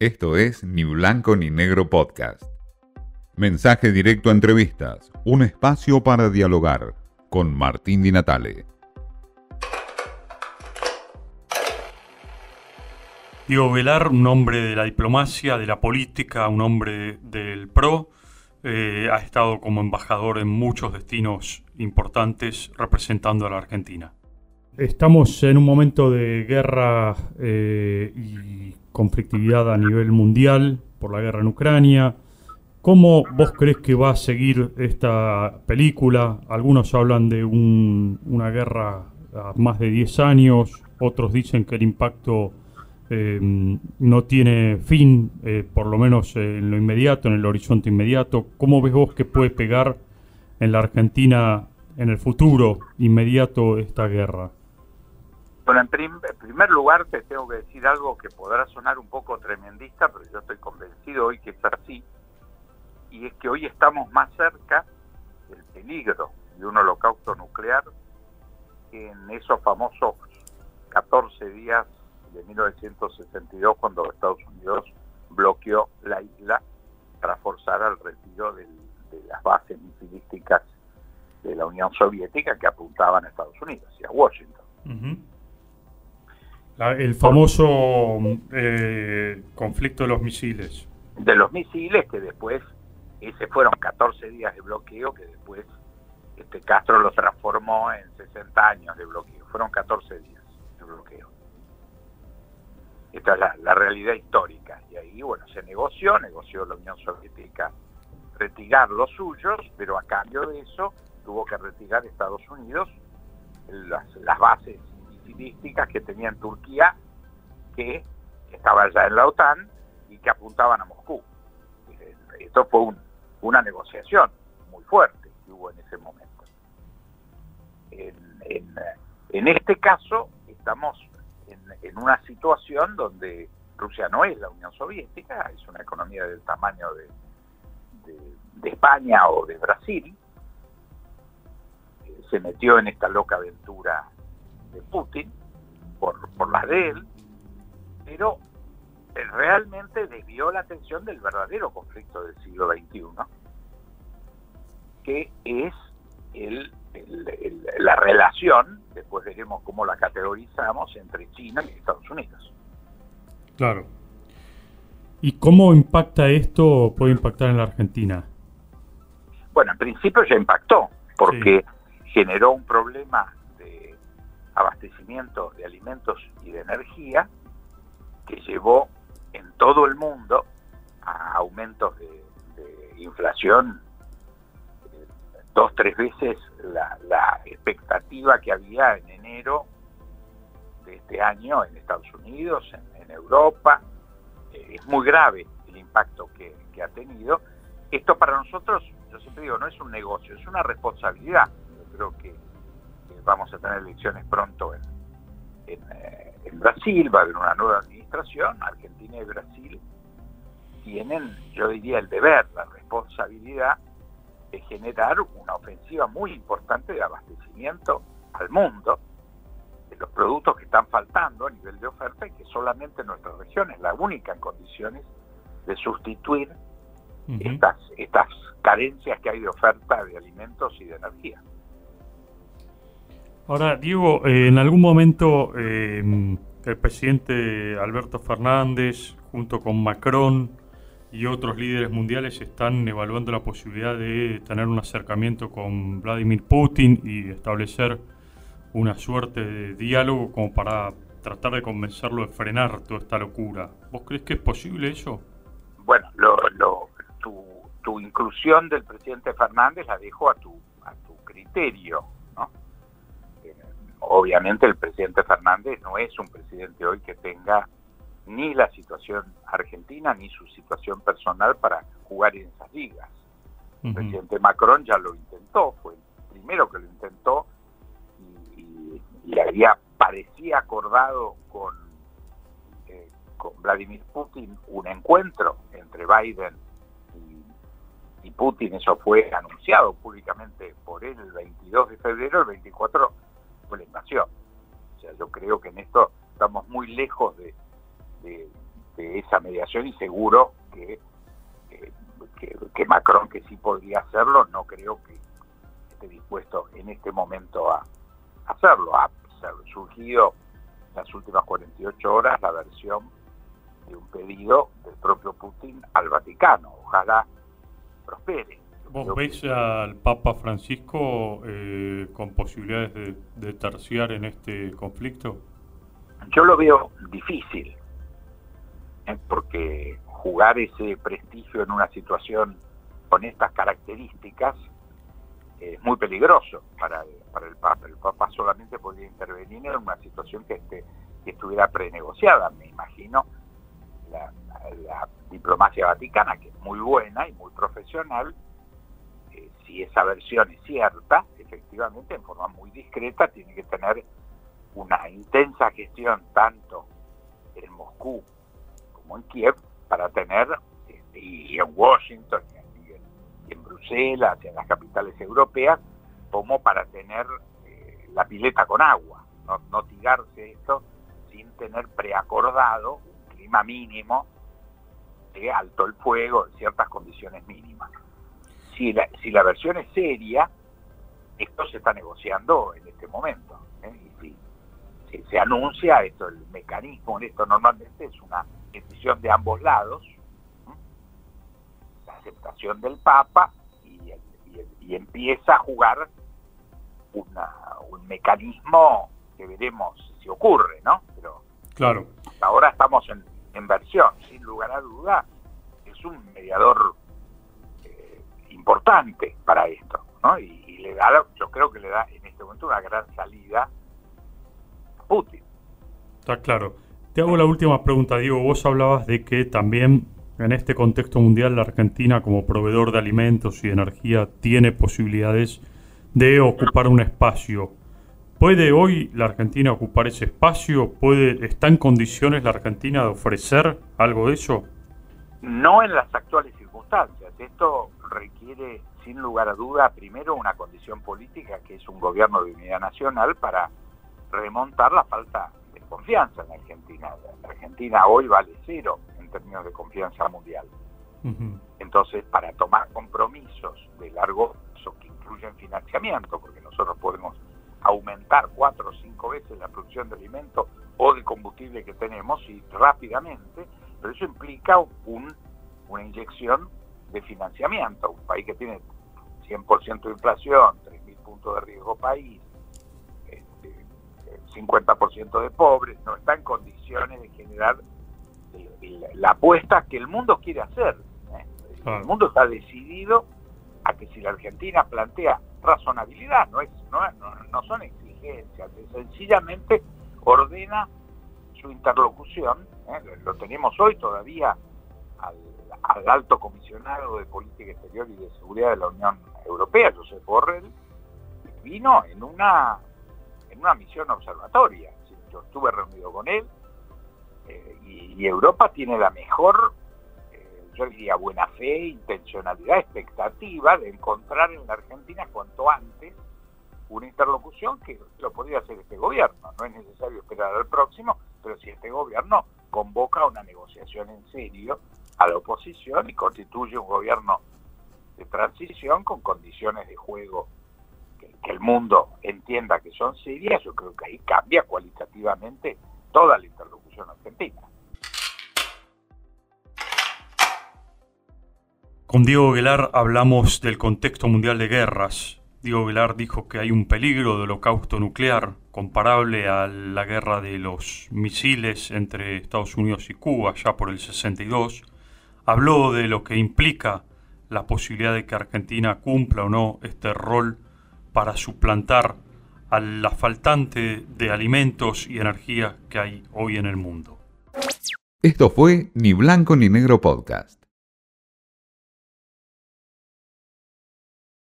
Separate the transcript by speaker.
Speaker 1: Esto es Ni Blanco ni Negro Podcast. Mensaje directo a entrevistas, un espacio para dialogar con Martín Di Natale.
Speaker 2: Diego Velar, un hombre de la diplomacia, de la política, un hombre del PRO, eh, ha estado como embajador en muchos destinos importantes representando a la Argentina. Estamos en un momento de guerra eh, y conflictividad a nivel mundial por la guerra en Ucrania. ¿Cómo vos crees que va a seguir esta película? Algunos hablan de una guerra a más de 10 años, otros dicen que el impacto eh, no tiene fin, eh, por lo menos en lo inmediato, en el horizonte inmediato. ¿Cómo ves vos que puede pegar en la Argentina en el futuro inmediato esta guerra?
Speaker 3: Bueno, en, primer lugar te tengo que decir algo que podrá sonar un poco tremendista, pero yo estoy convencido hoy que es así, y es que hoy estamos más cerca del peligro de un holocausto nuclear que en esos famosos 14 días de 1962 cuando Estados Unidos bloqueó la isla para forzar al retiro de las bases misilísticas de la Unión Soviética que apuntaban a Estados Unidos y a Washington
Speaker 2: el famoso eh, conflicto de los misiles.
Speaker 3: De los misiles que después, ese fueron 14 días de bloqueo que después este Castro los transformó en 60 años de bloqueo. Fueron 14 días de bloqueo. Esta es la, realidad histórica. Y ahí, bueno, se negoció, negoció la Unión Soviética retirar los suyos, pero a cambio de eso tuvo que retirar Estados Unidos las bases que tenía en Turquía, que estaba ya en la OTAN y que apuntaban a Moscú. Esto fue una negociación muy fuerte que hubo en ese momento. En, este caso estamos en, una situación donde Rusia no es la Unión Soviética, es una economía del tamaño de, de España o de Brasil, se metió en esta loca aventura de Putin, por, por las de él, pero realmente desvió la atención del verdadero conflicto del siglo XXI, que es el, la relación, después veremos cómo la categorizamos, entre China y Estados Unidos.
Speaker 2: Claro. ¿Y cómo impacta esto, puede impactar en la Argentina?
Speaker 3: Bueno, en principio ya impactó, porque generó un problema abastecimiento de alimentos y de energía que llevó en todo el mundo a aumentos de, inflación eh, dos, tres veces la, expectativa que había en enero de este año en Estados Unidos, en, Europa. Eh, es muy grave el impacto que, que ha tenido. Esto para nosotros, yo siempre digo, no es un negocio, es una responsabilidad. Yo creo que vamos a tener elecciones pronto en, eh, en, Brasil, va a haber una nueva administración, Argentina y Brasil tienen, yo diría, el deber, la responsabilidad de generar una ofensiva muy importante de abastecimiento al mundo de los productos que están faltando a nivel de oferta y que solamente nuestra región es la única en condiciones de sustituir estas, estas carencias que hay de oferta de alimentos y de energía.
Speaker 2: Ahora, Diego, eh, en algún momento eh, el presidente Alberto Fernández, junto con Macron y otros líderes mundiales, están evaluando la posibilidad de tener un acercamiento con Vladimir Putin y establecer una suerte de diálogo como para tratar de convencerlo de frenar toda esta locura. ¿Vos crees que es posible eso?
Speaker 3: Bueno, tu, tu inclusión del presidente Fernández la dejo a tu, a tu criterio obviamente el presidente Fernández no es un presidente hoy que tenga ni la situación argentina ni su situación personal para jugar en esas ligas. El presidente Macron ya lo intentó, fue el primero que lo intentó y, había parecía acordado con, eh, con Vladimir Putin un encuentro entre Biden y, y Putin, eso fue anunciado públicamente por él el 22 de febrero, el 24 la invasión. O sea, yo creo que en esto estamos muy lejos de, esa mediación y seguro que, que, Macron, que sí podría hacerlo, no creo que esté dispuesto en este momento a hacerlo. Ha surgido las últimas 48 horas la versión de un pedido del propio Putin al Vaticano. Ojalá prospere.
Speaker 2: ¿Vos veis al Papa Francisco eh, con posibilidades de, de terciar en este conflicto?
Speaker 3: Yo lo veo difícil, ¿eh? porque jugar ese prestigio en una situación con estas características es muy peligroso para el, para el Papa. El Papa solamente podría intervenir en una situación que, esté, que estuviera prenegociada, me imagino. La, diplomacia vaticana, que es muy buena y muy profesional, si esa versión es cierta, efectivamente, en forma muy discreta, tiene que tener una intensa gestión tanto en Moscú como en Kiev para tener, este, y en Washington, y en, Bruselas, y en las capitales europeas, como para tener eh, la pileta con agua, no, no tirarse esto sin tener preacordado un clima mínimo de alto el fuego en ciertas condiciones. Si la, si la versión es seria, esto se está negociando en este momento. ¿eh? Y si se anuncia, esto el mecanismo en esto normalmente es una decisión de ambos lados, la aceptación del Papa y, empieza a jugar un mecanismo que veremos si ocurre, ¿no? Pero
Speaker 2: claro.
Speaker 3: ahora estamos en, en versión, sin lugar a duda, es un mediador eh, importante para esto, ¿no? Y, y le da, yo creo que le da en este momento una gran salida Putin.
Speaker 2: Está claro. Te hago la última pregunta, Diego. Vos hablabas de que también en este contexto mundial la Argentina como proveedor de alimentos y energía tiene posibilidades de ocupar un espacio. ¿Puede hoy la Argentina ocupar ese espacio? ¿Puede, ¿Está en condiciones la Argentina de ofrecer algo de eso?
Speaker 3: No en las actuales circunstancias. Esto requiere, sin lugar a duda, primero una condición política que es un gobierno de unidad nacional para remontar la falta de confianza en Argentina. La Argentina hoy vale cero en términos de confianza mundial. Entonces, para tomar compromisos de largo plazo que incluyen financiamiento, porque nosotros podemos aumentar cuatro o cinco veces la producción de alimentos o de combustible que tenemos y rápidamente, pero eso implica un, una inyección de financiamiento. Un país que tiene 100% de inflación, 3.000 puntos de riesgo país, 50% de pobres, no está en condiciones de generar la apuesta que el mundo quiere hacer. ¿eh? El mundo está decidido a que si la Argentina plantea razonabilidad, no, es, no, no, son exigencias, sencillamente ordena su interlocución, ¿eh? lo tenemos hoy todavía al, al, alto comisionado de política exterior y de seguridad de la Unión Europea, Josep Borrell, vino en una en una misión observatoria. Yo estuve reunido con él eh, y, Europa tiene la mejor, eh, yo diría, buena fe, intencionalidad, expectativa de encontrar en la Argentina cuanto antes una interlocución que lo podría hacer este gobierno. No es necesario esperar al próximo, pero si este gobierno convoca una negociación en serio a la oposición y constituye un gobierno de transición con condiciones de juego que el mundo entienda que son serias, yo creo que ahí cambia cualitativamente toda la interlocución argentina.
Speaker 2: Con Diego Velar hablamos del contexto mundial de guerras. Diego Velar dijo que hay un peligro de holocausto nuclear comparable a la guerra de los misiles entre Estados Unidos y Cuba ya por el 62. Habló de lo que implica la posibilidad de que Argentina cumpla o no este rol para suplantar a la faltante de alimentos y energía que hay hoy en el mundo.
Speaker 1: Esto fue Ni Blanco ni Negro Podcast.